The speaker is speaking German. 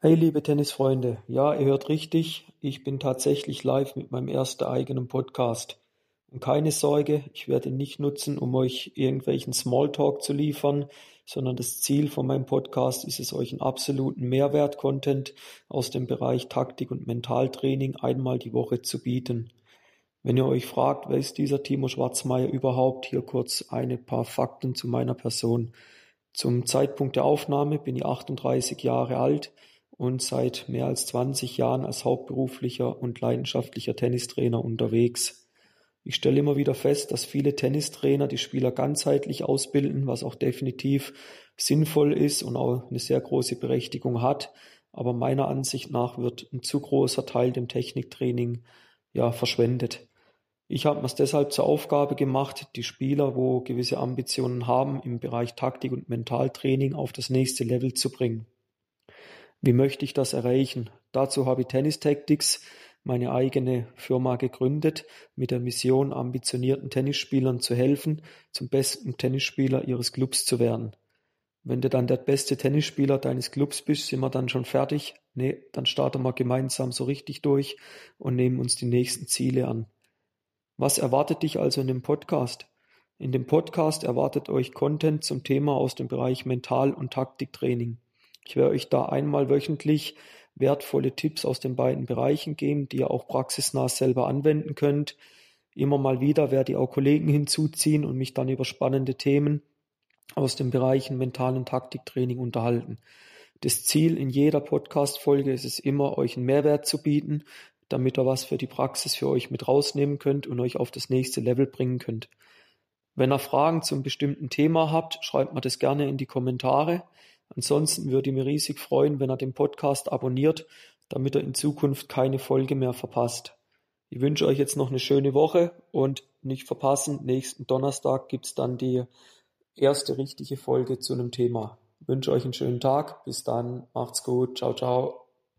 Hey liebe Tennisfreunde, ja, ihr hört richtig, ich bin tatsächlich live mit meinem ersten eigenen Podcast. Und keine Sorge, ich werde ihn nicht nutzen, um euch irgendwelchen Smalltalk zu liefern, sondern das Ziel von meinem Podcast ist es, euch einen absoluten Mehrwert-Content aus dem Bereich Taktik und Mentaltraining einmal die Woche zu bieten. Wenn ihr euch fragt, wer ist dieser Timo Schwarzmeier überhaupt, hier kurz ein paar Fakten zu meiner Person. Zum Zeitpunkt der Aufnahme bin ich 38 Jahre alt, und seit mehr als 20 Jahren als hauptberuflicher und leidenschaftlicher Tennistrainer unterwegs. Ich stelle immer wieder fest, dass viele Tennistrainer die Spieler ganzheitlich ausbilden, was auch definitiv sinnvoll ist und auch eine sehr große Berechtigung hat. Aber meiner Ansicht nach wird ein zu großer Teil dem Techniktraining ja verschwendet. Ich habe mir deshalb zur Aufgabe gemacht, die Spieler, wo gewisse Ambitionen haben, im Bereich Taktik und Mentaltraining auf das nächste Level zu bringen. Wie möchte ich das erreichen? Dazu habe ich Tennis Tactics, meine eigene Firma gegründet, mit der Mission, ambitionierten Tennisspielern zu helfen, zum besten Tennisspieler ihres Clubs zu werden. Wenn du dann der beste Tennisspieler deines Clubs bist, sind wir dann schon fertig? Nee, dann starten wir gemeinsam so richtig durch und nehmen uns die nächsten Ziele an. Was erwartet dich also in dem Podcast? In dem Podcast erwartet euch Content zum Thema aus dem Bereich Mental- und Taktiktraining. Ich werde euch da einmal wöchentlich wertvolle Tipps aus den beiden Bereichen geben, die ihr auch praxisnah selber anwenden könnt. Immer mal wieder werde ich auch Kollegen hinzuziehen und mich dann über spannende Themen aus den Bereichen mentalen Taktiktraining unterhalten. Das Ziel in jeder Podcast-Folge ist es immer, euch einen Mehrwert zu bieten, damit ihr was für die Praxis für euch mit rausnehmen könnt und euch auf das nächste Level bringen könnt. Wenn ihr Fragen zum bestimmten Thema habt, schreibt mir das gerne in die Kommentare. Ansonsten würde ich mich riesig freuen, wenn ihr den Podcast abonniert, damit ihr in Zukunft keine Folge mehr verpasst. Ich wünsche euch jetzt noch eine schöne Woche und nicht verpassen, nächsten Donnerstag gibt's dann die erste richtige Folge zu einem Thema. Ich wünsche euch einen schönen Tag. Bis dann. Macht's gut. Ciao, ciao.